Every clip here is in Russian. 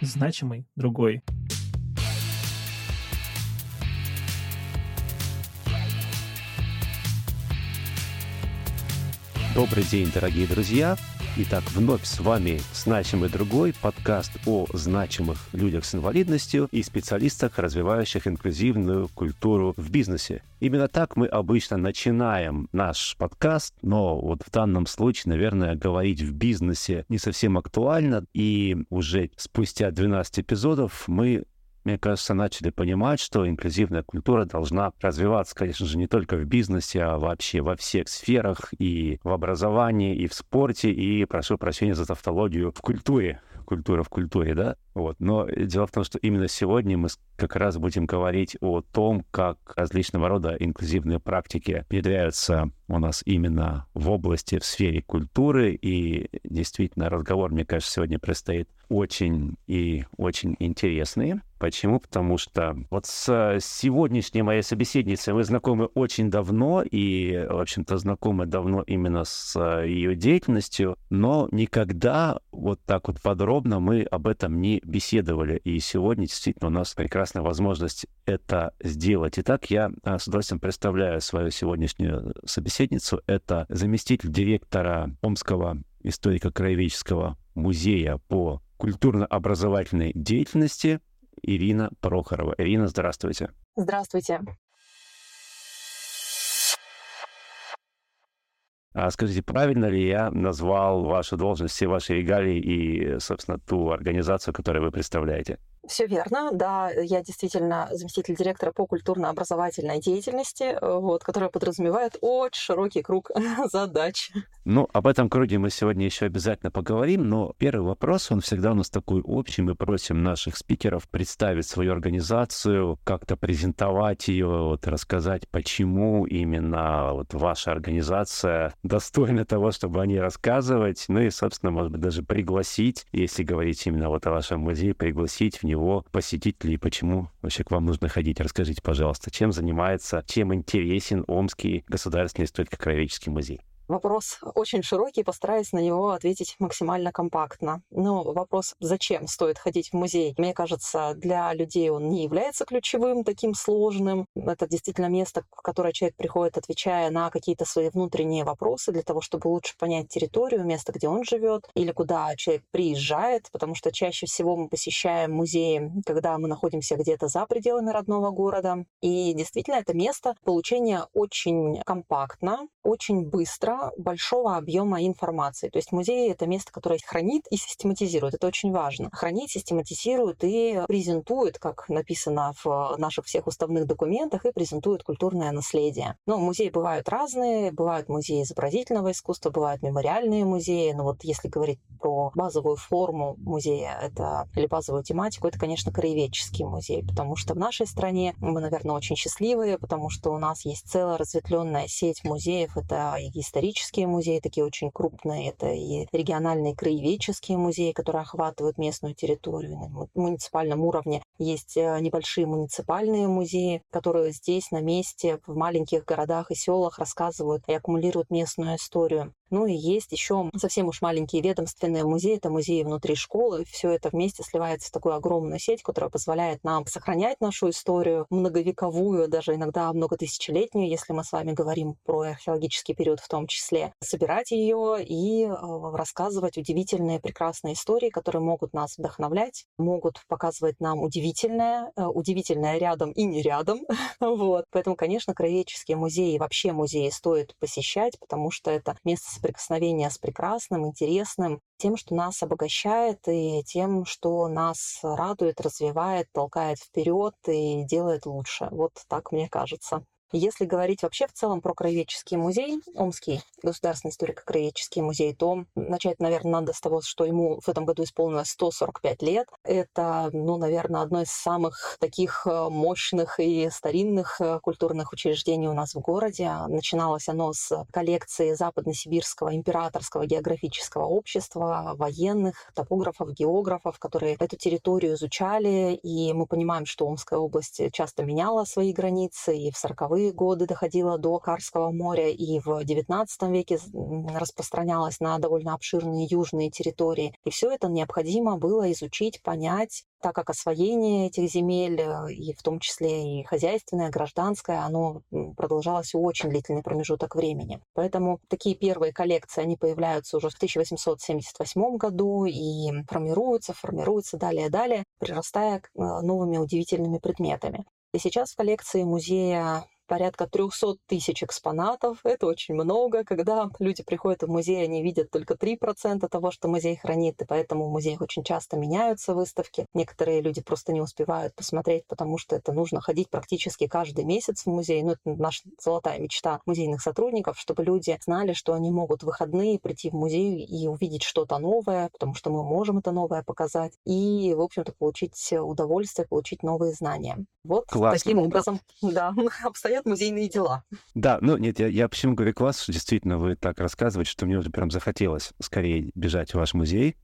значимый другой. Добрый день, дорогие друзья! Итак, вновь с вами «Значимый другой» подкаст о значимых людях с инвалидностью и специалистах, развивающих инклюзивную культуру в бизнесе. Именно так мы обычно начинаем наш подкаст, но вот в данном случае, наверное, говорить в бизнесе не совсем актуально, и уже спустя 12 эпизодов мы мне кажется, начали понимать, что инклюзивная культура должна развиваться, конечно же, не только в бизнесе, а вообще во всех сферах, и в образовании, и в спорте, и, прошу прощения за тавтологию, в культуре. Культура в культуре, да? Вот. Но дело в том, что именно сегодня мы как раз будем говорить о том, как различного рода инклюзивные практики внедряются у нас именно в области, в сфере культуры. И действительно, разговор, мне кажется, сегодня предстоит очень и очень интересный. Почему? Потому что вот с сегодняшней моей собеседницей мы знакомы очень давно, и, в общем-то, знакомы давно именно с ее деятельностью, но никогда вот так вот подробно мы об этом не беседовали. И сегодня действительно у нас прекрасная возможность это сделать. Итак, я а, с удовольствием представляю свою сегодняшнюю собеседницу. Это заместитель директора Омского историко-краеведческого музея по культурно-образовательной деятельности Ирина Прохорова. Ирина, здравствуйте. Здравствуйте. А скажите, правильно ли я назвал вашу должность, все ваши регалии и, собственно, ту организацию, которую вы представляете? Все верно, да, я действительно заместитель директора по культурно-образовательной деятельности, вот, которая подразумевает очень широкий круг задач. Ну, об этом круге мы сегодня еще обязательно поговорим, но первый вопрос, он всегда у нас такой общий. Мы просим наших спикеров представить свою организацию, как-то презентовать ее, вот, рассказать, почему именно вот ваша организация достойна того, чтобы о ней рассказывать, ну и, собственно, может быть, даже пригласить, если говорить именно вот о вашем музее, пригласить в него посетителей, почему вообще к вам нужно ходить. Расскажите, пожалуйста, чем занимается, чем интересен Омский государственный историко-краеведческий музей? Вопрос очень широкий, постараюсь на него ответить максимально компактно. Но вопрос, зачем стоит ходить в музей, мне кажется, для людей он не является ключевым, таким сложным. Это действительно место, в которое человек приходит, отвечая на какие-то свои внутренние вопросы для того, чтобы лучше понять территорию, место, где он живет, или куда человек приезжает, потому что чаще всего мы посещаем музеи, когда мы находимся где-то за пределами родного города. И действительно, это место получения очень компактно, очень быстро, большого объема информации. То есть музей — это место, которое хранит и систематизирует. Это очень важно. Хранит, систематизирует и презентует, как написано в наших всех уставных документах, и презентует культурное наследие. Но музеи бывают разные. Бывают музеи изобразительного искусства, бывают мемориальные музеи. Но вот если говорить про базовую форму музея это, или базовую тематику, это, конечно, краеведческий музей, потому что в нашей стране мы, наверное, очень счастливые, потому что у нас есть целая разветвленная сеть музеев. Это и исторические исторические музеи, такие очень крупные, это и региональные краеведческие музеи, которые охватывают местную территорию на муниципальном уровне. Есть э, небольшие муниципальные музеи, которые здесь на месте в маленьких городах и селах рассказывают и аккумулируют местную историю. Ну и есть еще совсем уж маленькие ведомственные музеи, это музеи внутри школы. Все это вместе сливается в такую огромную сеть, которая позволяет нам сохранять нашу историю многовековую, даже иногда многотысячелетнюю, если мы с вами говорим про археологический период в том числе, собирать ее и э, рассказывать удивительные, прекрасные истории, которые могут нас вдохновлять, могут показывать нам удивительное, э, удивительное рядом и не рядом. вот. Поэтому, конечно, краеведческие музеи, вообще музеи стоит посещать, потому что это место соприкосновения с прекрасным, интересным, тем, что нас обогащает и тем, что нас радует, развивает, толкает вперед и делает лучше. Вот так мне кажется. Если говорить вообще в целом про краеведческий музей, Омский государственный историко-краеведческий музей, то начать, наверное, надо с того, что ему в этом году исполнилось 145 лет. Это, ну, наверное, одно из самых таких э, мощных и старинных э, культурных учреждений у нас в городе. Начиналось оно с коллекции Западносибирского императорского географического общества, военных, топографов, географов, которые эту территорию изучали, и мы понимаем, что Омская область часто меняла свои границы и в 40-е нулевые годы доходило до Карского моря и в XIX веке распространялось на довольно обширные южные территории. И все это необходимо было изучить, понять, так как освоение этих земель, э, и в том числе и хозяйственное, гражданское, оно продолжалось очень длительный промежуток времени. Поэтому такие первые коллекции, они появляются уже в 1878 году и формируются, формируются далее, далее, прирастая э, новыми удивительными предметами. И сейчас в коллекции музея порядка 300 тысяч экспонатов. Это очень много. Когда люди приходят в музей, они видят только 3% того, что музей хранит, и поэтому в музеях очень часто меняются выставки. Некоторые люди просто не успевают посмотреть, потому что это нужно ходить практически каждый месяц в музей. Ну, это наша золотая мечта музейных сотрудников, чтобы люди знали, что они могут в выходные прийти в музей и увидеть что-то новое, потому что мы можем это новое показать, и, в общем-то, получить удовольствие, получить новые знания. Вот Классно. таким образом, да, обстоят обстоят музейные дела. Да, ну нет, я, я почему говорю класс, что действительно вы так рассказываете, что мне уже прям захотелось скорее бежать в ваш музей,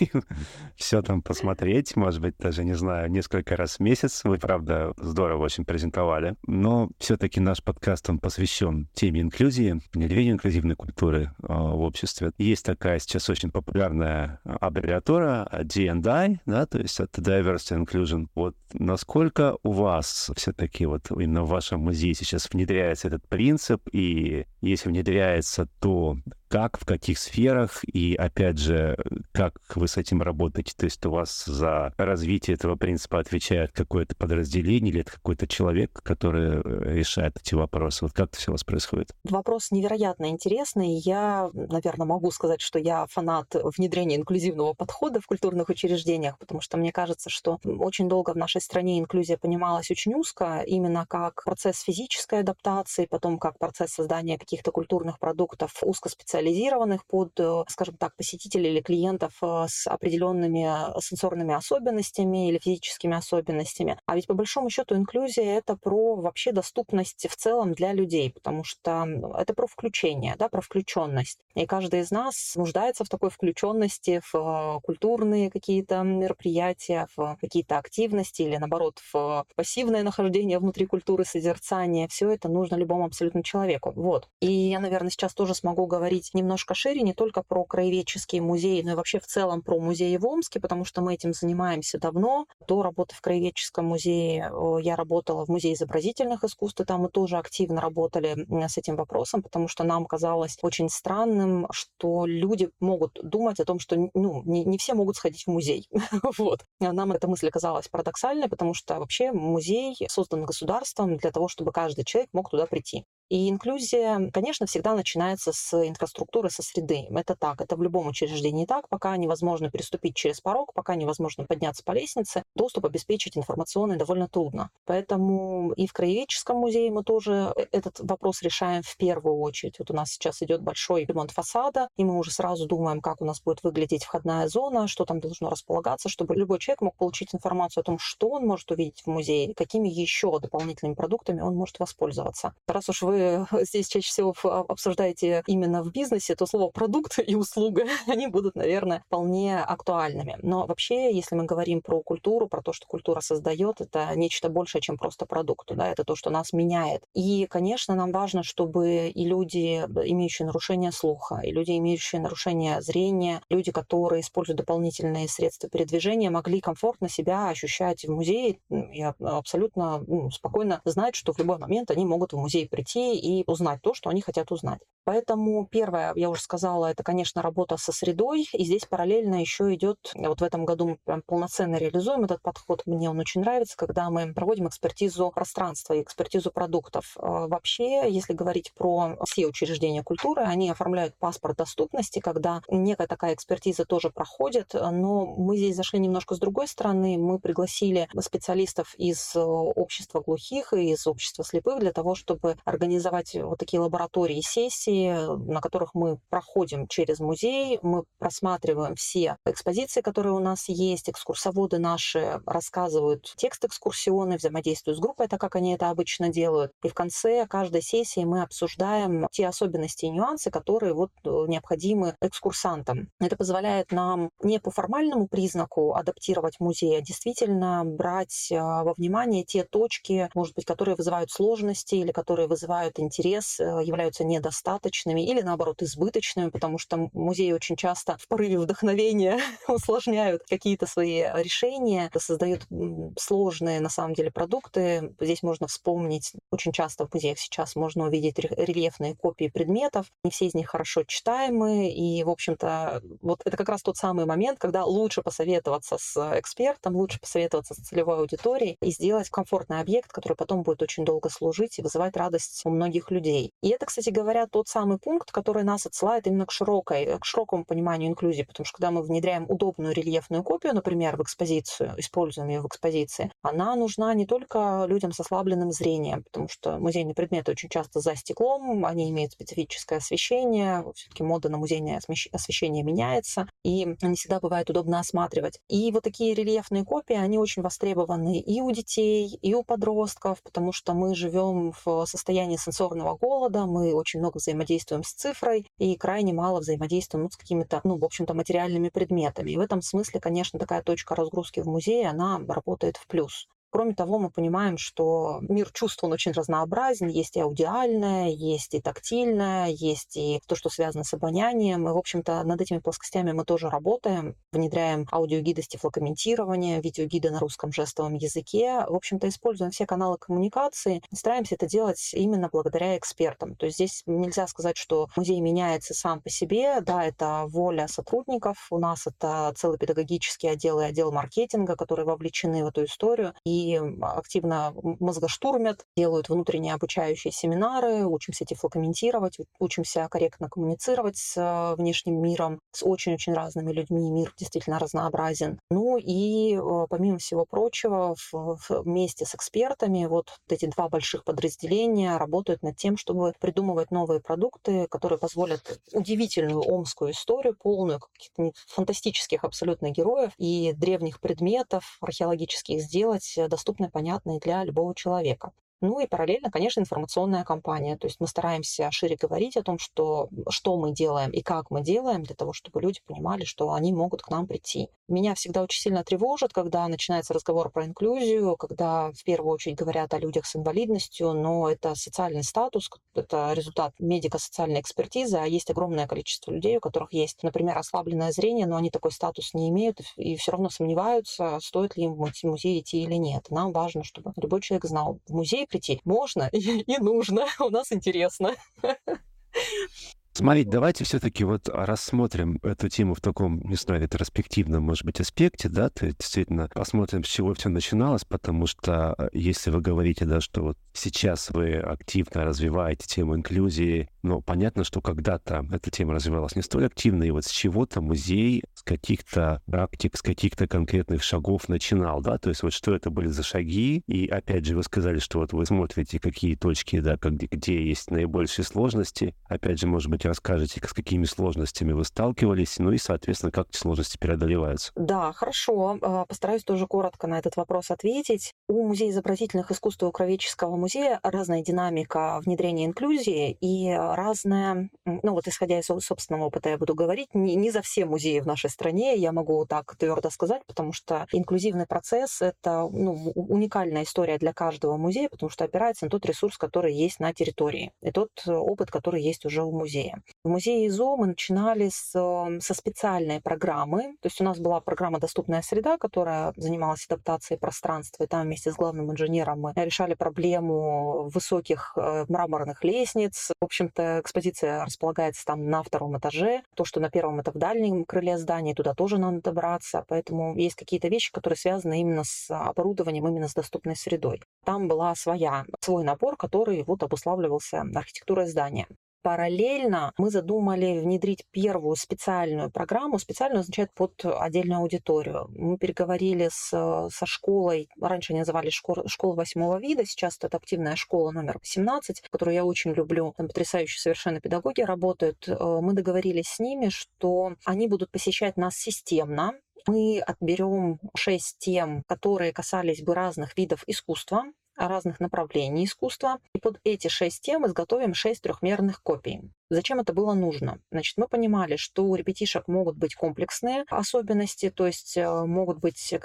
все там посмотреть, может быть, даже, не знаю, несколько раз в месяц. Вы, правда, здорово очень презентовали. Но все-таки наш подкаст, он посвящен теме инклюзии, внедрению инклюзивной культуры э, в обществе. Есть такая сейчас очень популярная аббревиатура D&I, да, то есть это Diversity Inclusion. Вот насколько у вас все-таки вот именно в вашем музее сейчас внедряется этот принцип, и если внедряется, то как, в каких сферах, и, опять же, как вы с этим работаете. То есть у вас за развитие этого принципа отвечает какое-то подразделение или это какой-то человек, который э, решает эти вопросы. Вот как это все у вас происходит? Вопрос невероятно интересный. Я, наверное, могу сказать, что я фанат внедрения инклюзивного подхода в культурных учреждениях, потому что мне кажется, что очень долго в нашей стране инклюзия понималась очень узко, именно как процесс физической адаптации, потом как процесс создания каких-то культурных продуктов узкоспециализированных специализированных под, э, скажем так, посетителей или клиентов э, с определенными э, сенсорными особенностями или физическими особенностями. А ведь по большому счету инклюзия это про вообще доступность в целом для людей, потому что это про включение, да, про включенность. И каждый из нас нуждается в такой включенности в культурные какие-то мероприятия, в какие-то активности или наоборот в пассивное нахождение внутри культуры созерцания. Все это нужно любому абсолютно человеку. Вот. И я, наверное, сейчас тоже смогу говорить немножко шире, не только про краеведческие музеи, но и вообще в целом про музеи в Омске, потому что мы этим занимаемся давно. До работы в краеведческом музее я работала в Музее изобразительных искусств, и там мы тоже активно работали с этим вопросом, потому что нам казалось очень странным, что люди могут думать о том, что ну, не, не все могут сходить в музей. вот. Нам эта мысль казалась парадоксальной, потому что вообще музей создан государством для того, чтобы каждый человек мог туда прийти. И инклюзия, конечно, всегда начинается с инфраструктуры, со среды. Это так, это в любом учреждении так. Пока невозможно переступить через порог, пока невозможно подняться по лестнице, доступ обеспечить информационный довольно трудно. Поэтому и в Краеведческом музее мы тоже э, этот вопрос решаем в первую очередь. Вот у нас сейчас идет большой ремонт фасада, и мы уже сразу думаем, как у нас будет выглядеть входная зона, что там должно располагаться, чтобы любой человек мог получить информацию о том, что он может увидеть в музее, какими еще дополнительными продуктами он может воспользоваться. Раз уж вы здесь чаще всего обсуждаете именно в бизнесе, то слово продукт и услуга, они будут, наверное, вполне актуальными. Но вообще, если мы говорим про культуру, про то, что культура создает, это нечто большее, чем просто продукт. Да? Это то, что нас меняет. И, конечно, нам важно, чтобы и люди, имеющие нарушение слуха, и люди, имеющие нарушение зрения, люди, которые используют дополнительные средства передвижения, могли комфортно себя ощущать в музее и абсолютно ну, спокойно знать, что в любой момент они могут в музей прийти и узнать то, что они хотят узнать. Поэтому первое, я уже сказала, это, конечно, работа со средой, и здесь параллельно еще идет, вот в этом году мы прям полноценно реализуем этот подход, мне он очень нравится, когда мы проводим экспертизу пространства и экспертизу продуктов. А, вообще, если говорить про все учреждения культуры, они оформляют паспорт доступности, когда некая такая экспертиза тоже проходит, но мы здесь зашли немножко с другой стороны, мы пригласили специалистов из общества глухих и из общества слепых для того, чтобы организовать вот такие лаборатории сессии, экскурсии, на которых мы проходим через музей, мы просматриваем все экспозиции, которые у нас есть, экскурсоводы наши рассказывают текст экскурсионный, взаимодействуют с группой, так как они это обычно делают. И в конце каждой сессии мы обсуждаем те особенности и нюансы, которые вот э, необходимы экскурсантам. Это позволяет нам не по формальному признаку адаптировать музей, а действительно брать э, во внимание те точки, может быть, которые вызывают вызывают сложности или которые вызывают интерес, э, являются недостаточными или, наоборот, избыточными, потому что музеи очень часто в порыве вдохновения усложняют какие-то свои решения, создают сложные, на самом деле, продукты. Здесь можно вспомнить, очень часто в музеях сейчас можно увидеть рельефные копии предметов. Не все из них хорошо читаемы, и, в общем-то, вот это как раз тот самый момент, когда лучше посоветоваться с экспертом, лучше посоветоваться с целевой аудиторией и сделать комфортный объект, который потом будет очень долго служить и вызывать радость у многих людей. И это, кстати говоря, тот самый пункт, который нас отсылает именно к широкой, к широкому пониманию инклюзии, потому что когда мы внедряем удобную рельефную копию, например, в экспозицию, используем ее в экспозиции, она нужна не только людям с ослабленным зрением, потому что музейные предметы очень часто за стеклом, они имеют специфическое освещение, все-таки мода на музейное освещение меняется, и не всегда бывает удобно осматривать. И вот такие рельефные копии, они очень востребованы и у детей, и у подростков, потому что мы живем в состоянии сенсорного голода, мы очень много взаимодействуем с цифрой и крайне мало взаимодействуем ну, с какими-то, ну, в общем-то, материальными предметами. И в этом смысле, конечно, такая точка разгрузки в музее, она работает в плюс. Кроме того, мы понимаем, что мир чувств, он очень разнообразен. Есть и аудиальное, есть и тактильное, есть и то, что связано с обонянием. И, в общем-то, над этими плоскостями мы тоже работаем. Внедряем аудиогиды с тифлокомментированием, видеогиды на русском жестовом языке. В общем-то, используем все каналы коммуникации. Стараемся это делать именно благодаря экспертам. То есть здесь нельзя сказать, что музей меняется сам по себе. Да, это воля сотрудников. У нас это целый педагогический отдел и отдел маркетинга, которые вовлечены в эту историю. И активно мозгоштурмят, делают внутренние обучающие семинары, учимся тифлокомментировать, учимся корректно коммуницировать с э, внешним миром, с очень-очень разными людьми. Мир действительно разнообразен. Ну и э, помимо всего прочего, вместе с экспертами вот эти два больших подразделения работают над тем, чтобы придумывать новые продукты, которые позволят удивительную омскую историю, полную каких-то фантастических абсолютно героев и древних предметов археологических сделать доступны, понятны для любого человека. Ну и параллельно, конечно, информационная кампания. То есть мы стараемся шире говорить о том, что, что мы делаем и как мы делаем, для того, чтобы люди понимали, что они могут к нам прийти. Меня всегда очень сильно тревожит, когда начинается разговор про инклюзию, когда в первую очередь говорят о людях с инвалидностью, но это социальный статус, это результат медико-социальной экспертизы, а есть огромное количество людей, у которых есть, например, ослабленное зрение, но они такой статус не имеют и все равно сомневаются, стоит ли им в музей идти или нет. Нам важно, чтобы любой человек знал, в музей прийти можно и, нужно. У нас интересно. Смотрите, давайте все-таки вот рассмотрим эту тему в таком, не знаю, ретроспективном, может быть, аспекте, да, то есть действительно посмотрим, с чего все начиналось, потому что э, если вы говорите, да, что вот сейчас вы активно развиваете тему инклюзии, но понятно, что когда-то эта тема развивалась не столь активно, и вот с чего-то музей с каких-то практик, с каких-то конкретных шагов начинал, да, то есть вот что это были за шаги, и опять же вы сказали, что вот вы смотрите, какие точки, да, где, где есть наибольшие сложности, опять же, может быть, расскажете, с какими сложностями вы сталкивались, ну и, соответственно, как эти сложности преодолеваются. Да, хорошо. А, постараюсь тоже коротко на этот вопрос ответить. У Музея изобразительных искусств и у Кровеческого музея разная динамика внедрения инклюзии и разная, ну вот исходя из собственного опыта я буду говорить, не, не за все музеи в нашей стране, я могу так твердо сказать, потому что инклюзивный процесс — это ну, уникальная история для каждого музея, потому что опирается на тот ресурс, который есть на территории, и тот опыт, который есть уже у музея. В музее ИЗО мы начинали с, эм, со специальной программы. То есть у нас была программа «Доступная среда», которая занималась адаптацией пространства. И там вместе с главным инженером мы решали проблему высоких э, мраморных лестниц. В общем-то, экспозиция располагается там на втором этаже. То, что на первом, это в дальнем крыле здания, туда тоже надо добраться. Поэтому есть какие-то вещи, которые связаны именно с оборудованием, именно с доступной средой. Там была своя, свой набор, который вот обуславливался архитектурой здания. Параллельно мы задумали внедрить первую специальную программу. Специальную означает под отдельную аудиторию. Мы переговорили с, со школой, раньше они называли школ, школу восьмого вида, сейчас это адаптивная школа номер 18, которую я очень люблю. Там потрясающие совершенно педагоги работают. Э, мы договорились с ними, что они будут посещать нас системно, мы отберем шесть тем, которые касались бы разных видов искусства, разных направлений искусства. И под эти шесть тем изготовим шесть трехмерных копий. Зачем это было нужно? Значит, мы понимали, что у ребятишек могут быть комплексные особенности, то есть э, могут быть э,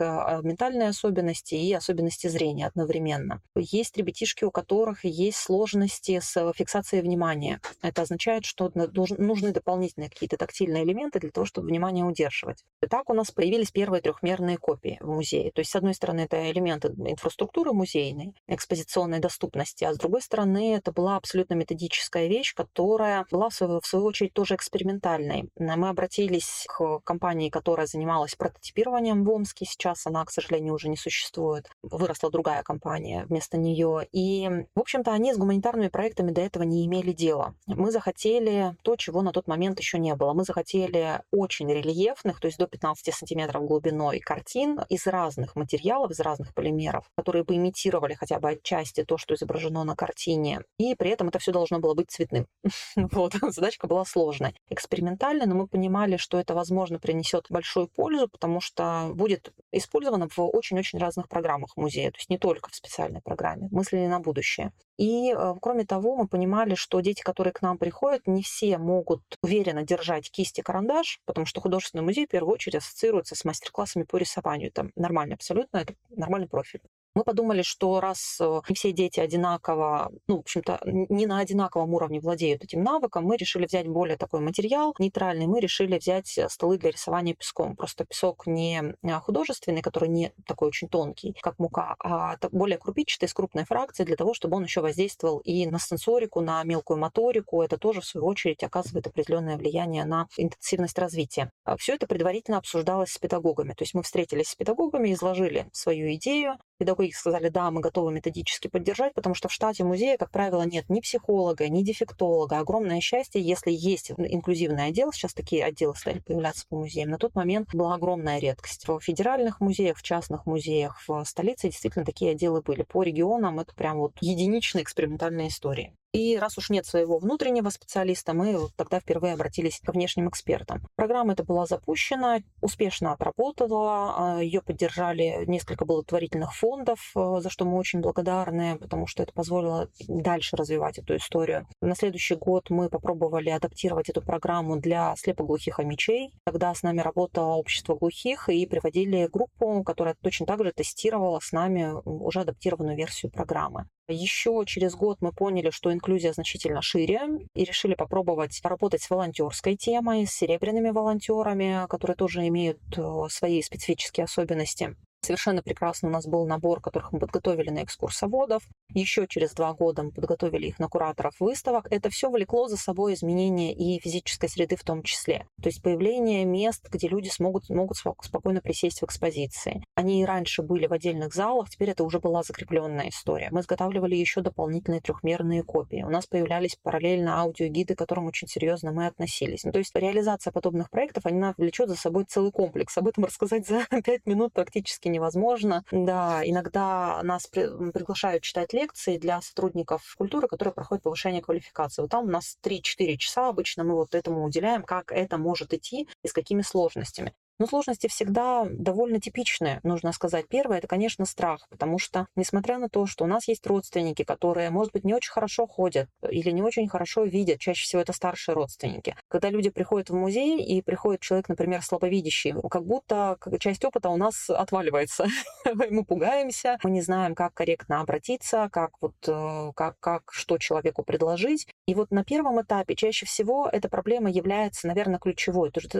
ментальные особенности и особенности зрения одновременно. Есть ребятишки, у которых есть сложности с фиксацией внимания. Это означает, что нужны дополнительные какие-то тактильные элементы для того, чтобы внимание удерживать. И так у нас появились первые трехмерные копии в музее. То есть, с одной стороны, это элементы инфраструктуры музейной, экспозиционной доступности, а с другой стороны, это была абсолютно методическая вещь, которая была, в свою, очередь, тоже экспериментальной. Мы обратились к компании, которая занималась прототипированием в Омске. Сейчас она, к сожалению, уже не существует. Выросла другая компания вместо нее. И, в общем-то, они с гуманитарными проектами до этого не имели дела. Мы захотели то, чего на тот момент еще не было. Мы захотели очень рельефных, то есть до 15 сантиметров глубиной картин из разных материалов, из разных полимеров, которые бы имитировали хотя бы отчасти то, что изображено на картине. И при этом это все должно было быть цветным. Вот, задачка была сложной. Экспериментальная, но мы понимали, что это, возможно, принесет большую пользу, потому что будет использовано в очень-очень разных программах музея, то есть не только в специальной программе. Мыслили на будущее. И, э, кроме того, мы понимали, что дети, которые к нам приходят, не все могут уверенно держать кисть и карандаш, потому что художественный музей в первую очередь ассоциируется с мастер-классами по рисованию. Это нормально абсолютно, это нормальный профиль. Мы подумали, что раз э, не все дети одинаково, ну, в общем-то, не на одинаковом уровне владеют этим навыком, мы решили взять более такой материал нейтральный, мы решили взять э, столы для рисования песком. Просто песок не э, художественный, который не такой очень тонкий, как мука, а более крупичатый, с крупной фракцией, для того, чтобы он еще воздействовал и на сенсорику, на мелкую моторику. Это тоже, в свою очередь, оказывает определенное влияние на интенсивность развития. А Все это предварительно обсуждалось с педагогами. То есть мы встретились с педагогами, изложили свою идею, Педагоги сказали, да, мы готовы методически поддержать, потому что в штате музея, как правило, нет ни психолога, ни дефектолога. Огромное счастье, если есть инклюзивный отдел, сейчас такие отделы стали появляться по музеям, на тот момент была огромная редкость. В федеральных музеях, в частных музеях, в столице действительно такие отделы были. По регионам это прям вот единичные экспериментальные истории. И раз уж нет своего внутреннего специалиста, мы вот тогда впервые обратились к внешним экспертам. Программа эта была запущена, успешно отработала, а, ее поддержали несколько благотворительных фондов, э, за что мы очень благодарны, потому что это позволило дальше развивать эту историю. На следующий год мы попробовали адаптировать эту программу для слепоглухих амичей. Тогда с нами работало общество глухих и приводили группу, которая точно так же тестировала с нами уже адаптированную версию программы. Еще через год мы поняли, что инклюзия значительно шире и решили попробовать поработать с волонтерской темой, с серебряными волонтерами, которые тоже имеют э, свои специфические особенности. Совершенно прекрасно у нас был набор, которых мы подготовили на экскурсоводов. Еще через два года мы подготовили их на кураторов выставок. Это все влекло за собой изменения и физической среды в том числе. То есть появление мест, где люди смогут, могут спокойно присесть в экспозиции. Они и раньше были в отдельных залах, теперь это уже была закрепленная история. Мы изготавливали еще дополнительные трехмерные копии. У нас появлялись параллельно аудиогиды, к которым очень серьезно мы относились. Ну, то есть реализация подобных проектов, она влечет за собой целый комплекс. Об этом рассказать за пять минут практически невозможно. Да, иногда нас при, приглашают читать лекции для сотрудников культуры, которые проходят повышение квалификации. Вот там у нас 3-4 часа обычно мы вот этому уделяем, как это может идти и с какими сложностями. Но сложности всегда довольно типичные, нужно сказать. Первое – это, конечно, страх, потому что, несмотря на то, что у нас есть родственники, которые, может быть, не очень хорошо ходят или не очень хорошо видят, чаще всего это старшие родственники. Когда люди приходят в музей и приходит человек, например, слабовидящий, как будто часть опыта у нас отваливается. Мы пугаемся, мы не знаем, как корректно обратиться, как вот, э, как, как, что человеку предложить. И вот на первом этапе чаще всего эта проблема является, наверное, ключевой. То есть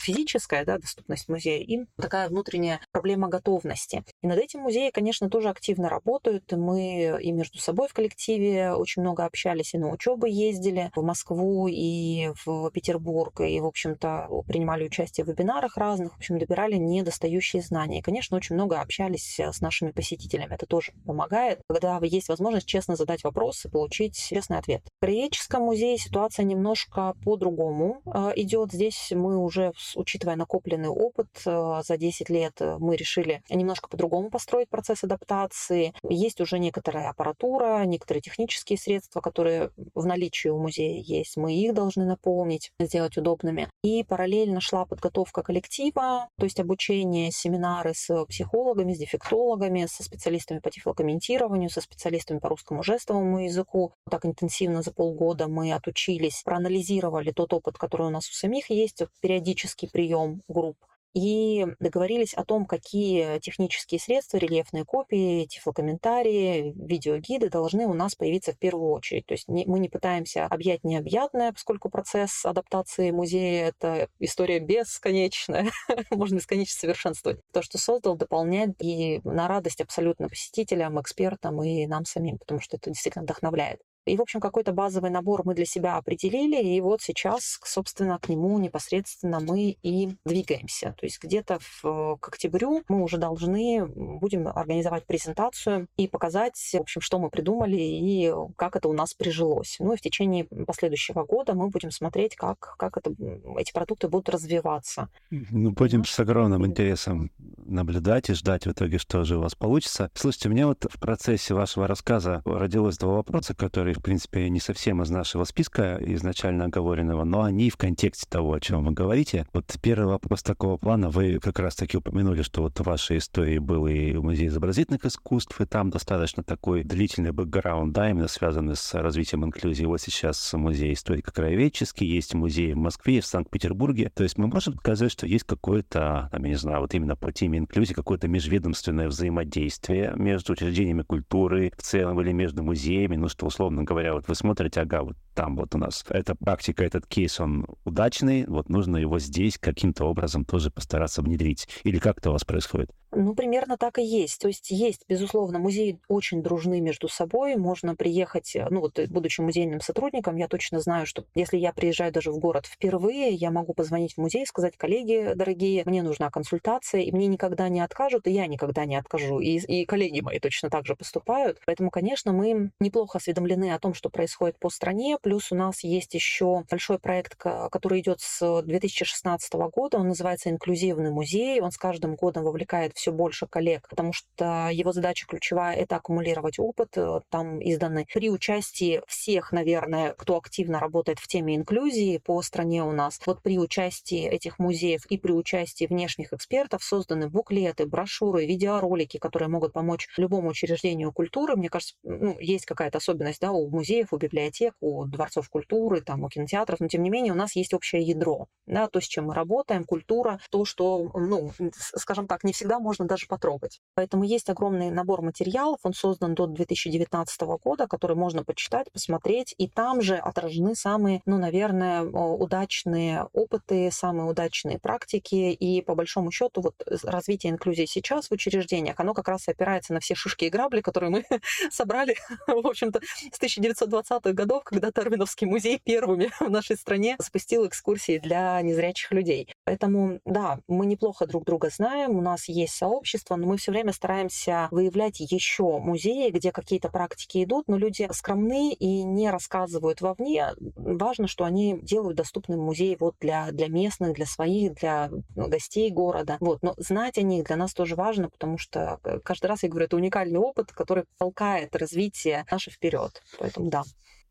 физическая, да, доступность музея, и такая внутренняя проблема готовности. И над этим музеи, конечно, тоже активно работают. Мы и между собой в коллективе очень много общались, и на учебы ездили в Москву и в Петербург, и, в общем-то, принимали участие в вебинарах разных, в общем, добирали недостающие знания. И, конечно, очень много общались с нашими посетителями. Это тоже помогает, когда есть возможность честно задать вопрос и получить честный ответ. В Краеведческом музее ситуация немножко по-другому э, идет. Здесь мы уже, учитывая накопленный опыт э, за 10 лет э, мы решили немножко по-другому построить процесс адаптации. Есть уже некоторая аппаратура, некоторые технические средства, которые в наличии у музея есть. Мы их должны наполнить, сделать удобными. И параллельно шла подготовка коллектива, то есть обучение, семинары с психологами, с дефектологами, со специалистами по тифлокомментированию, со специалистами по русскому жестовому языку. Так интенсивно за полгода мы отучились, проанализировали тот опыт, который у нас у самих есть, периодический прием групп, и договорились о том, какие технические средства, рельефные копии, тифлокомментарии, видеогиды должны у нас появиться в первую очередь. То есть не, мы не пытаемся объять необъятное, поскольку процесс адаптации музея — это история бесконечная, можно бесконечно совершенствовать. То, что создал, дополнять и на радость абсолютно посетителям, экспертам и нам самим, потому что это действительно вдохновляет. И, в общем, какой-то базовый набор мы для себя определили, и вот сейчас, собственно, к нему непосредственно мы и двигаемся. То есть где-то в, к октябрю мы уже должны будем организовать презентацию и показать, в общем, что мы придумали и как это у нас прижилось. Ну и в течение последующего года мы будем смотреть, как, как это, эти продукты будут развиваться. Ну, будем с огромным интересом наблюдать и ждать в итоге, что же у вас получится. Слушайте, мне вот в процессе вашего рассказа родилось два вопроса, которые в принципе, не совсем из нашего списка изначально оговоренного, но они в контексте того, о чем вы говорите. Вот первый вопрос такого плана. Вы как раз-таки упомянули, что вот в вашей истории был и музей изобразительных искусств, и там достаточно такой длительный бэкграунд, да, именно связанный с развитием инклюзии. Вот сейчас музей историко-краеведческий, есть музей в Москве в Санкт-Петербурге. То есть мы можем сказать, что есть какое-то, я не знаю, вот именно по теме инклюзии, какое-то межведомственное взаимодействие между учреждениями культуры в целом или между музеями, ну что, условно говоря, вот вы смотрите, ага, вот там вот у нас эта практика, этот кейс, он удачный, вот нужно его здесь каким-то образом тоже постараться внедрить. Или как это у вас происходит? Ну, примерно так и есть. То есть есть, безусловно, музеи очень дружны между собой. Можно приехать, э, ну вот, э, будучи музейным сотрудником, я точно знаю, что если я приезжаю даже в город впервые, я могу позвонить в музей, сказать, коллеги дорогие, мне нужна консультация, и мне никогда не откажут, и я никогда не откажу. И, и коллеги мои точно так же поступают. Поэтому, конечно, мы неплохо осведомлены о том, что происходит по стране. Плюс у нас есть еще большой проект, который идет с 2016 года. Он называется «Инклюзивный музей». Он с каждым годом вовлекает все больше коллег, потому что его задача ключевая — это аккумулировать опыт. Э, там изданы при участии всех, наверное, кто активно работает в теме инклюзии по стране у нас. Вот при участии этих музеев и при участии внешних экспертов созданы буклеты, брошюры, видеоролики, которые могут помочь любому учреждению культуры. Мне кажется, ну, есть какая-то особенность да, у музеев, у библиотек, у дворцов культуры, там, у кинотеатров, но тем не менее у нас есть общее ядро, да, то, с чем мы работаем, культура, то, что, ну, скажем так, не всегда можно даже потрогать. Поэтому есть огромный набор материалов, он создан до 2019 года, который можно почитать, посмотреть, и там же отражены самые, ну, наверное, удачные опыты, самые удачные практики, и по большому счету вот развитие инклюзии сейчас в учреждениях, оно как раз опирается на все шишки и грабли, которые мы собрали, в общем-то, с 1920-х годов, когда Тарвиновский музей первыми в нашей стране запустил экскурсии для незрячих людей. Поэтому, да, мы неплохо друг друга знаем, у нас есть сообщество, но мы все время стараемся выявлять еще музеи, где какие-то практики идут, но люди скромны и не рассказывают вовне. Важно, что они делают доступным музей вот для, для местных, для своих, для ну, гостей города. Вот. Но знать о них для нас тоже важно, потому что каждый раз, я говорю, это уникальный опыт, который толкает развитие наше вперед. Поэтому да.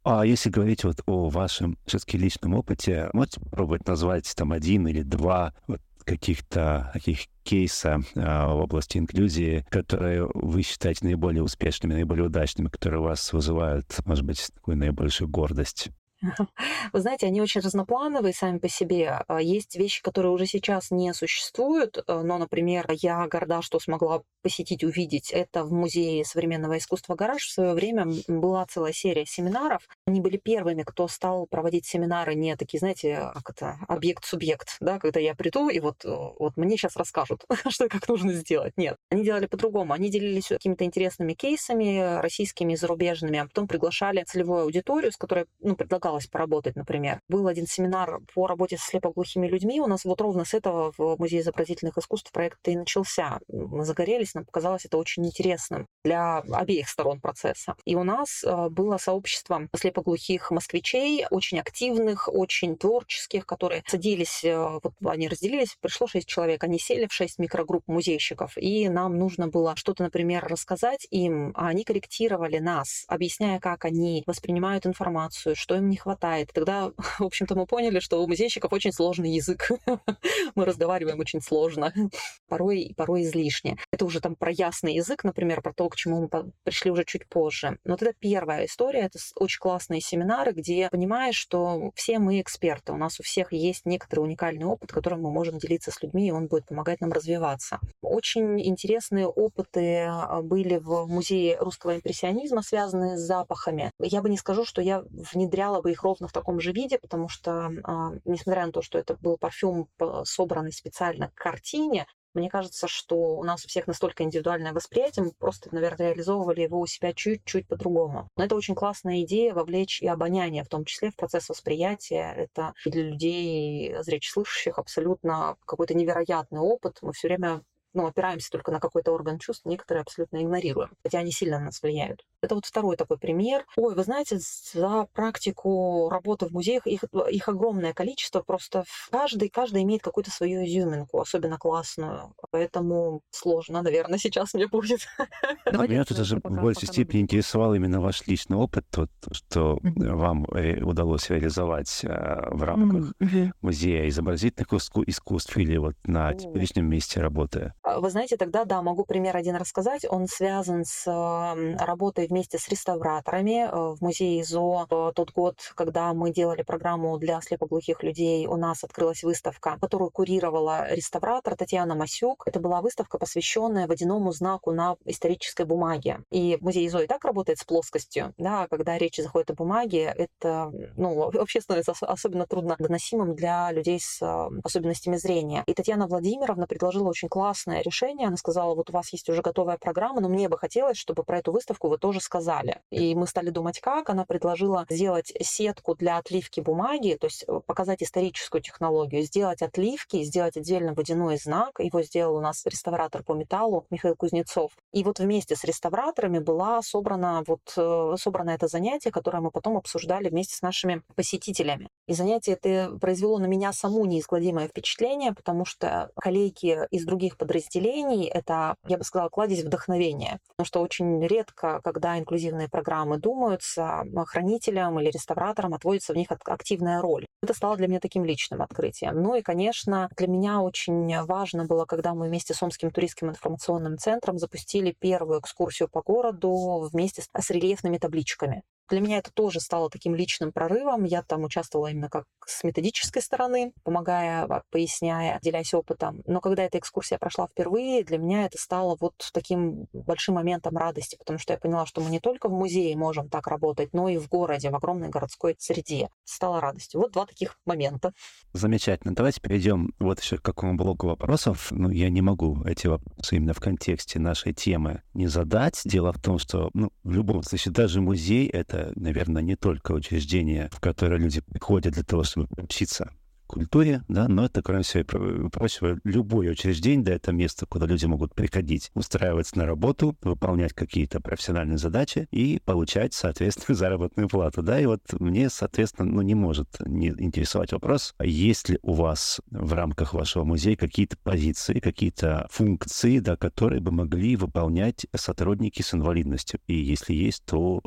А если говорить вот о вашем все-таки личном опыте, можете попробовать назвать там один или два вот каких-то таких кейса э, в области инклюзии, которые вы считаете наиболее успешными, наиболее удачными, которые у вас вызывают, может быть, такую наибольшую гордость? Вы знаете, они очень разноплановые сами по себе. А, есть вещи, которые уже сейчас не существуют, э, но, например, я горда, что смогла посетить, увидеть это в Музее современного искусства «Гараж». В свое время была целая серия семинаров. Они были первыми, кто стал проводить семинары не такие, знаете, как это, объект-субъект, да, когда я приду, и вот, вот мне сейчас расскажут, что и как нужно сделать. Нет, они делали по-другому. Они делились какими-то интересными кейсами, российскими зарубежными, а потом приглашали целевую аудиторию, с которой ну, предлагалось поработать, например. Был один семинар по работе с слепоглухими людьми. У нас вот ровно с этого в Музее изобразительных искусств проект и начался. Мы загорелись нам показалось это очень интересным для обеих сторон процесса. И у нас э, было сообщество слепоглухих москвичей, очень активных, очень творческих, которые садились, э, вот они разделились, пришло шесть человек, они сели в шесть микрогрупп музейщиков, и нам нужно было что-то, например, рассказать им, а они корректировали нас, объясняя, как они воспринимают информацию, что им не хватает. Тогда, в общем-то, мы поняли, что у музейщиков очень сложный язык. мы разговариваем очень сложно, порой, порой излишне. Это уже там про ясный язык, например, про то, к чему мы пришли уже чуть позже. Но вот это первая история, это очень классные семинары, где понимаешь, что все мы эксперты, у нас у всех есть некоторый уникальный опыт, которым мы можем делиться с людьми, и он будет помогать нам развиваться. Очень интересные опыты а, были в музее русского импрессионизма, связанные с запахами. Я бы не скажу, что я внедряла бы их ровно в таком же виде, потому что, а, несмотря на то, что это был парфюм, собранный специально к картине, мне кажется, что у нас у всех настолько индивидуальное восприятие, мы просто, наверное, реализовывали его у себя чуть-чуть по-другому. Но это очень классная идея вовлечь и обоняние, в том числе в процесс восприятия. Это для людей зречеслышащих абсолютно какой-то невероятный опыт. Мы все время ну, опираемся только на какой-то орган чувств, некоторые абсолютно игнорируем, хотя они сильно на нас влияют. Это вот второй такой пример. Ой, вы знаете, за практику работы в музеях их, их огромное количество, просто каждый, каждый имеет какую-то свою изюминку, особенно классную. Поэтому сложно, наверное, сейчас мне будет. Меня тут даже в большей степени интересовал именно ваш личный опыт, тот, что вам э, удалось реализовать э, в рамках музея изобразительных искусств или вот на теперешнем месте работы. А, вы знаете, тогда, да, могу пример один рассказать. Он связан с работой вместе с реставраторами э, в музее ЗО. Тот год, когда мы делали программу для слепоглухих людей, у нас открылась выставка, которую курировала реставратор Татьяна Масюк. Это была выставка, посвященная водяному знаку на исторической бумаге. И музей ЗО и так работает с плоскостью. Да, когда речь заходит о бумаге, это ну, вообще становится особенно трудно доносимым для людей с особенностями зрения. И Татьяна Владимировна предложила очень классное решение. Она сказала, вот у вас есть уже готовая программа, но мне бы хотелось, чтобы про эту выставку вы тоже сказали. И мы стали думать, как. Она предложила сделать сетку для отливки бумаги, то есть э, показать историческую технологию, сделать отливки, сделать отдельно водяной знак. Его сделал у нас реставратор по металлу Михаил Кузнецов. И вот вместе с реставраторами была собрана вот э, собрано это занятие, которое мы потом обсуждали вместе с нашими посетителями. И занятие это произвело на меня саму неизгладимое впечатление, потому что коллеги из других подразделений это, я бы сказала, кладезь вдохновения. Потому что очень редко, когда инклюзивные программы думаются, хранителям или реставраторам отводится в них активная роль. Это стало для меня таким личным открытием. Ну и, конечно, для меня очень важно было, когда мы вместе с Омским туристским информационным центром запустили первую экскурсию по городу вместе с рельефными табличками. Для меня это тоже стало таким личным прорывом. Я там участвовала именно как с методической стороны, помогая, а, поясняя, делясь опытом. Но когда эта экскурсия прошла впервые, для меня это стало вот таким большим моментом радости, потому что я поняла, что мы не только в музее можем так работать, но и в городе, в огромной городской среде. Стало радостью. Вот два таких момента. Замечательно. Давайте перейдем вот еще к какому блоку вопросов. Ну, я не могу эти вопросы именно в контексте нашей темы не задать. Дело в том, что ну, в любом случае даже музей — это, наверное, не только учреждение, в которое люди приходят для того, чтобы учиться культуре, да, но это, кроме всего прочего, любое учреждение, да, это место, куда люди могут приходить, устраиваться на работу, выполнять какие-то профессиональные задачи и получать, соответственно, заработную плату, да, и вот мне, соответственно, ну, не может не интересовать вопрос, а есть ли у вас в рамках вашего музея какие-то позиции, какие-то функции, да, которые бы могли выполнять сотрудники с инвалидностью, и если есть, то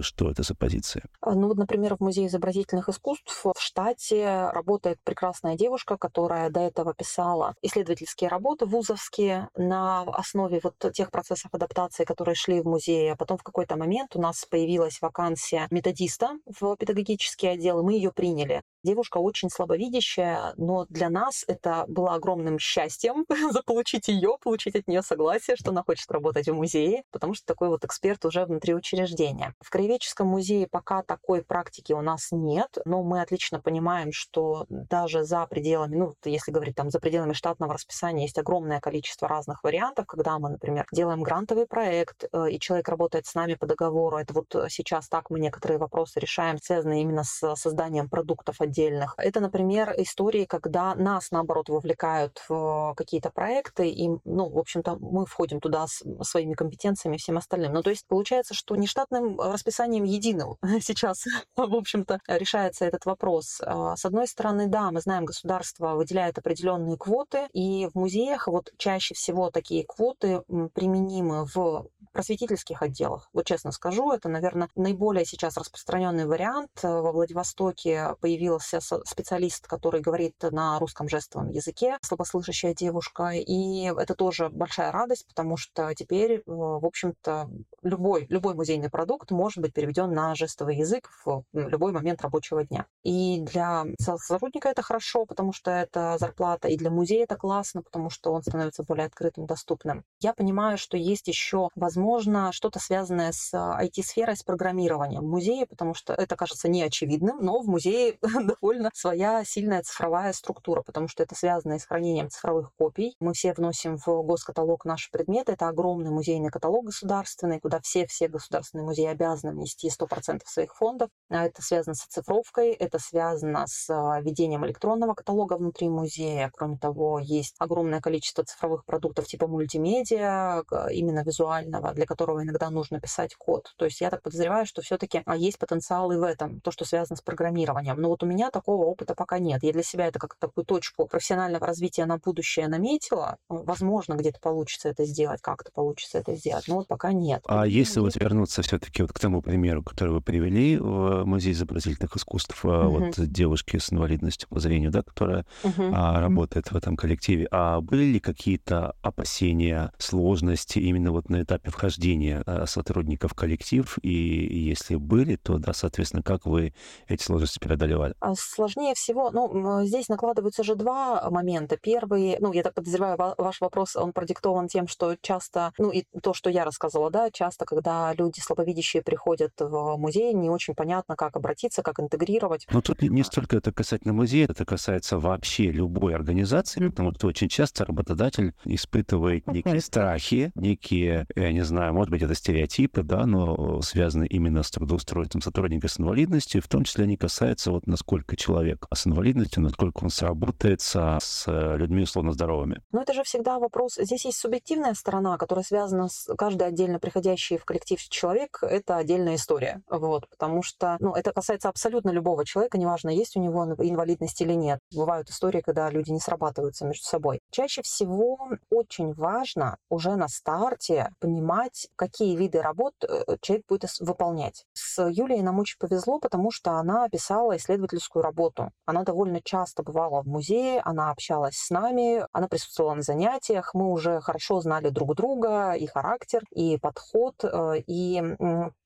что это за позиция? А, ну вот, например, в Музее изобразительных искусств в штате работает прекрасная девушка, которая до этого писала исследовательские работы вузовские на основе вот тех процессов адаптации, которые шли в музее. А потом в какой-то момент у нас появилась вакансия методиста в педагогический отдел, и мы ее приняли. Девушка очень слабовидящая, но для нас это было огромным счастьем заполучить ее, получить от нее согласие, что она хочет работать в музее, потому что такой вот эксперт уже внутри учреждения. В Краеведческом музее пока такой практики у нас нет, но мы отлично понимаем, что даже за пределами, ну, если говорить там за пределами штатного расписания, есть огромное количество разных вариантов, когда мы, например, делаем грантовый проект, э, и человек работает с нами по договору. Это вот сейчас так мы некоторые вопросы решаем, связанные именно с созданием продуктов отдельных. Это, например, истории, когда нас, наоборот, вовлекают в какие-то проекты, и, ну, в общем-то, мы входим туда с своими компетенциями и всем остальным. Ну, то есть получается, что не штатным расписанием единым сейчас, в общем-то, решается этот вопрос. А, с одной стороны, да, мы знаем, государство выделяет определенные квоты, и в музеях вот чаще всего такие квоты применимы в просветительских отделах. Вот честно скажу, это, наверное, наиболее сейчас распространенный вариант. Во Владивостоке появился специалист, который говорит на русском жестовом языке, слабослышащая девушка, и это тоже большая радость, потому что теперь, э, в общем-то, любой, любой музейный продукт может быть переведен на жестовый язык в любой момент рабочего дня. И для сотрудника это хорошо, потому что это зарплата, и для музея это классно, потому что он становится более открытым, доступным. Я понимаю, что есть еще, возможно, что-то связанное с IT-сферой, с программированием в музее, потому что это кажется неочевидным, но в музее довольно своя сильная цифровая структура, потому что это связано и с хранением цифровых копий. Мы все вносим в госкаталог наши предметы. Это огромный музейный каталог государственный, куда все-все государственные музеи обязаны внести 100% своих фондов. А это связано с оцифровкой, это связано с а, ведением электронного каталога внутри музея. Кроме того, есть огромное количество цифровых продуктов типа мультимедиа, именно визуального, для которого иногда нужно писать код. То есть я так подозреваю, что все-таки а, есть потенциал и в этом, то, что связано с программированием. Но вот у меня такого опыта пока нет. Я для себя это как такую точку профессионального развития на будущее наметила. Возможно, где-то получится это сделать, как-то получится это сделать, но вот пока нет. А если вот вернуться все-таки вот к тому примеру, который вы привели в Музей изобразительных искусств, uh-huh. вот девушки с инвалидностью по зрению, да, которая uh-huh. а, работает в этом коллективе, а были ли какие-то опасения, сложности именно вот на этапе вхождения а, сотрудников в коллектив? И если были, то, да, соответственно, как вы эти сложности преодолевали? А, сложнее всего, ну, здесь накладываются же два момента. Первый, ну, я так подозреваю, ваш вопрос, он продиктован тем, что часто, ну, и то, что я рассказывала, да, часто, когда люди слабовидящие приходят в музей, не очень понятно, как обратиться, как интегрировать. Ну, тут не столько это касательно музея, это касается вообще любой организации, потому что очень часто работодатель испытывает некие страхи, некие, я не знаю, может быть, это стереотипы, да, но связаны именно с трудоустройством сотрудника с инвалидностью, в том числе они касаются вот насколько человек с инвалидностью, насколько он сработается с людьми условно здоровыми. Ну, это же всегда вопрос, здесь есть субъективная сторона, которая связана с каждый отдельно приходящий в коллектив человек, это отдельная история, вот, потому что, ну, это касается абсолютно любого человека, неважно, есть у него инвалидность или нет. Бывают истории, когда люди не срабатываются между собой. Чаще всего очень важно уже на старте понимать, какие виды работ э, человек будет выполнять. С Юлией нам очень повезло, потому что она писала исследовательскую работу. Она довольно часто бывала в музее, она общалась с нами, она присутствовала на занятиях, мы уже хорошо знали друг друга, и характер, и подход, э, и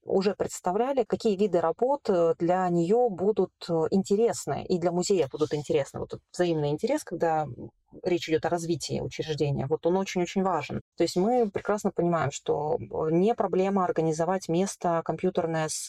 уже представляли, какие виды работ э, для нее будут э, интересны и для музея будут интересны. Вот взаимный интерес, когда речь идет о развитии учреждения, вот он очень-очень важен. То есть мы прекрасно понимаем, что э, не проблема организовать место компьютерное с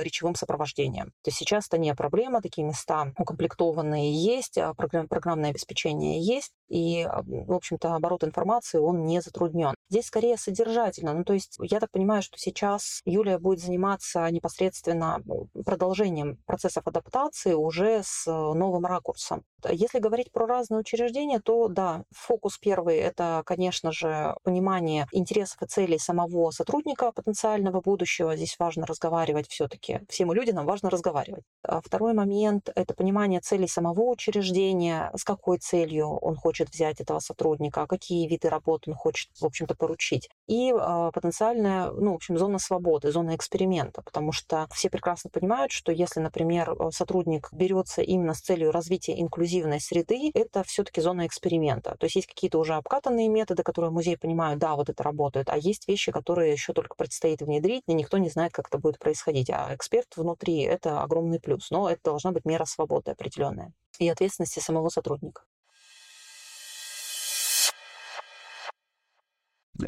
речевым сопровождением. То есть сейчас это не проблема, такие места укомплектованные есть, а программное обеспечение есть, и, а, в общем-то, оборот информации, он не затруднен. Здесь скорее содержательно. Ну, то есть я так понимаю, что сейчас Юлия будет заниматься непосредственно э, продолжением процессов адаптации уже с новым ракурсом. Если говорить про разные учреждения, то да, фокус первый – это, конечно же, понимание интересов и целей самого сотрудника потенциального будущего. Здесь важно разговаривать все-таки. Все мы люди, нам важно разговаривать. А второй момент – это понимание целей самого учреждения, с какой целью он хочет взять этого сотрудника, какие виды работ он хочет, в общем-то, поручить. И э, потенциальная, ну, в общем, зона свободы, зона эксперимента, потому что все прекрасно понимают, что если, например, сотрудник берется именно с целью развития инклюзивной среды, это все-таки зона эксперимента. То есть есть какие-то уже обкатанные методы, которые музей понимают, да, вот это работает, а есть вещи, которые еще только предстоит внедрить, и никто не знает, как это будет происходить. А эксперт внутри — это огромный плюс, но это должна быть мера свободы определенная и ответственности самого сотрудника.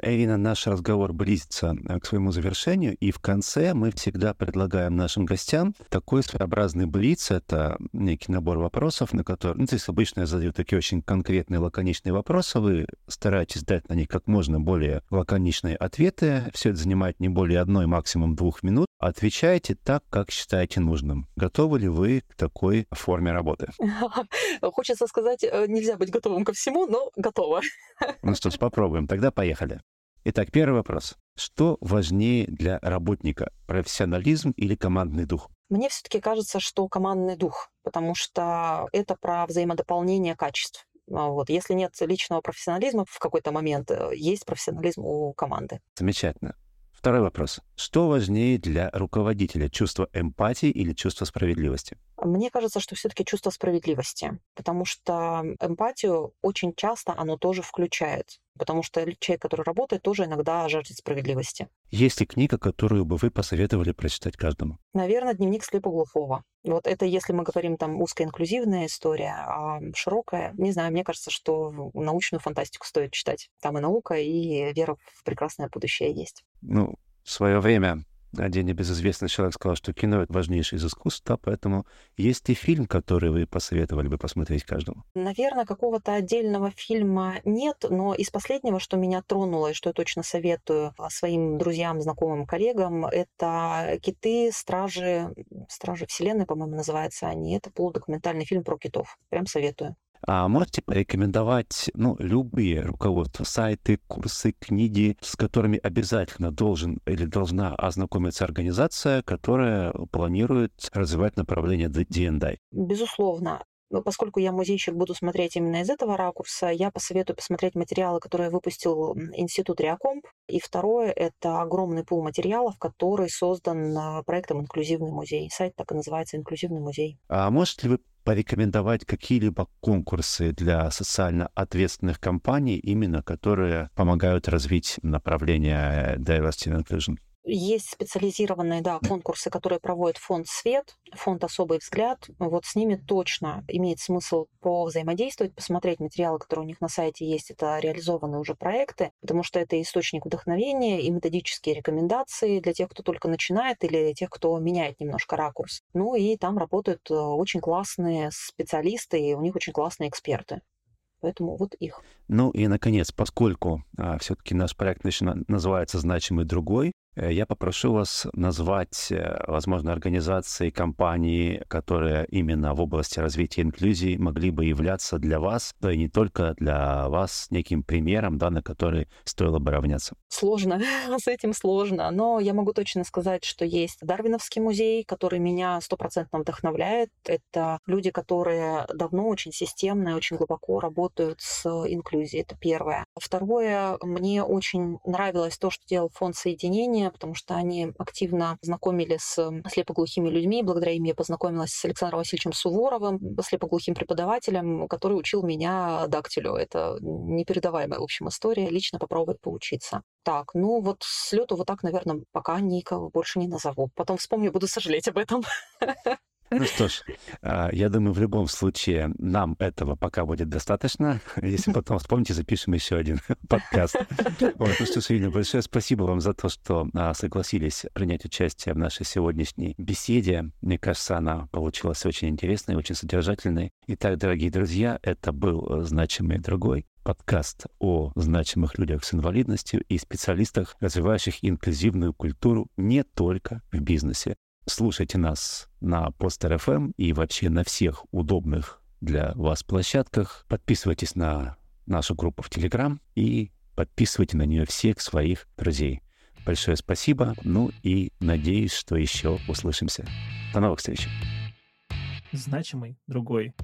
Ирина, наш разговор близится э, к своему завершению, и в конце мы всегда предлагаем нашим гостям такой своеобразный блиц. Это некий набор вопросов, на которые... Ну, то есть обычно я задаю такие очень конкретные, лаконичные вопросы. Вы стараетесь дать на них как можно более лаконичные ответы. Все это занимает не более одной, максимум двух минут. Отвечайте так, как считаете нужным. Готовы ли вы к такой форме работы? Хочется сказать, э, нельзя быть готовым ко всему, но готова. Ну что ж, попробуем. Тогда поехали. Итак, первый вопрос. Что важнее для работника, профессионализм или командный дух? Мне все-таки кажется, что командный дух, потому что это про взаимодополнение качеств. А вот. Если нет личного профессионализма в какой-то момент, э, есть профессионализм у команды. Замечательно. Второй вопрос. Что важнее для руководителя? Чувство эмпатии или чувство справедливости? Мне кажется, что все-таки чувство справедливости, потому что эмпатию очень часто оно тоже включает, потому что человек, который работает, тоже иногда жаждет справедливости. Есть ли книга, которую бы вы посоветовали прочитать каждому? Наверное, дневник слепоглухого. Вот это если мы говорим там узкоинклюзивная история, а широкая, не знаю, мне кажется, что научную фантастику стоит читать. Там и наука, и вера в прекрасное будущее есть. Ну, в свое время один небезызвестный человек сказал, что кино — это важнейшее из искусств, да, поэтому есть и фильм, который вы посоветовали бы посмотреть каждому? Наверное, какого-то отдельного фильма нет, но из последнего, что меня тронуло и что я точно советую своим друзьям, знакомым, коллегам, это «Киты. Стражи, Стражи Вселенной», по-моему, называются они. Это полудокументальный фильм про китов. Прям советую. А можете порекомендовать ну, любые руководства, сайты, курсы, книги, с которыми обязательно должен или должна ознакомиться организация, которая планирует развивать направление D&I? Безусловно. Но поскольку я музейщик, буду смотреть именно из этого ракурса, я посоветую посмотреть материалы, которые выпустил Институт Реакомп. И второе — это огромный пул материалов, который создан а, проектом «Инклюзивный музей». Сайт так и называется «Инклюзивный музей». А можете ли вы порекомендовать какие-либо конкурсы для социально ответственных компаний, именно которые помогают развить направление Diversity and Inclusion? Есть специализированные да, конкурсы, которые проводит фонд «Свет», фонд «Особый взгляд». Вот с ними точно имеет смысл повзаимодействовать, посмотреть материалы, которые у них на сайте есть. Это реализованные уже проекты, потому что это источник вдохновения и методические рекомендации для тех, кто только начинает или тех, кто меняет немножко ракурс. Ну и там работают э, очень классные специалисты, и у них очень классные эксперты. Поэтому вот их. Ну и, наконец, поскольку а, все-таки наш проект называется «Значимый другой», я попрошу вас назвать, э, возможно, организации, компании, которые именно в области развития инклюзии могли бы являться для вас, да и не только для вас, неким примером, да, на который стоило бы равняться. Сложно, с этим сложно, но я могу точно сказать, что есть Дарвиновский музей, который меня стопроцентно вдохновляет. Это люди, которые давно очень системно и очень глубоко работают с инклюзией. Это первое. Второе, мне очень нравилось то, что делал фонд соединения, потому что они активно знакомили с слепоглухими людьми. Благодаря им я познакомилась с Александром Васильевичем Суворовым, слепоглухим преподавателем, который учил меня дактилю. Это непередаваемая, в общем, история. Лично попробовать поучиться. Так, ну вот с лету вот так, наверное, пока никого больше не назову. Потом вспомню, буду сожалеть об этом. Ну что ж, а, я думаю, в любом случае нам этого пока будет достаточно. Если потом вспомните, запишем еще один подкаст. Вот, ну что ж, Ирина, большое спасибо вам за то, что а, согласились принять участие в нашей сегодняшней беседе. Мне кажется, она получилась очень интересной, очень содержательной. Итак, дорогие друзья, это был «Значимый другой» подкаст о значимых людях с инвалидностью и специалистах, развивающих инклюзивную культуру не только в бизнесе. Слушайте нас на Постер FM и вообще на всех удобных для вас площадках. Подписывайтесь на нашу группу в Телеграм и подписывайте на нее всех своих друзей. Большое спасибо. Ну и надеюсь, что еще услышимся. До новых встреч. Значимый другой.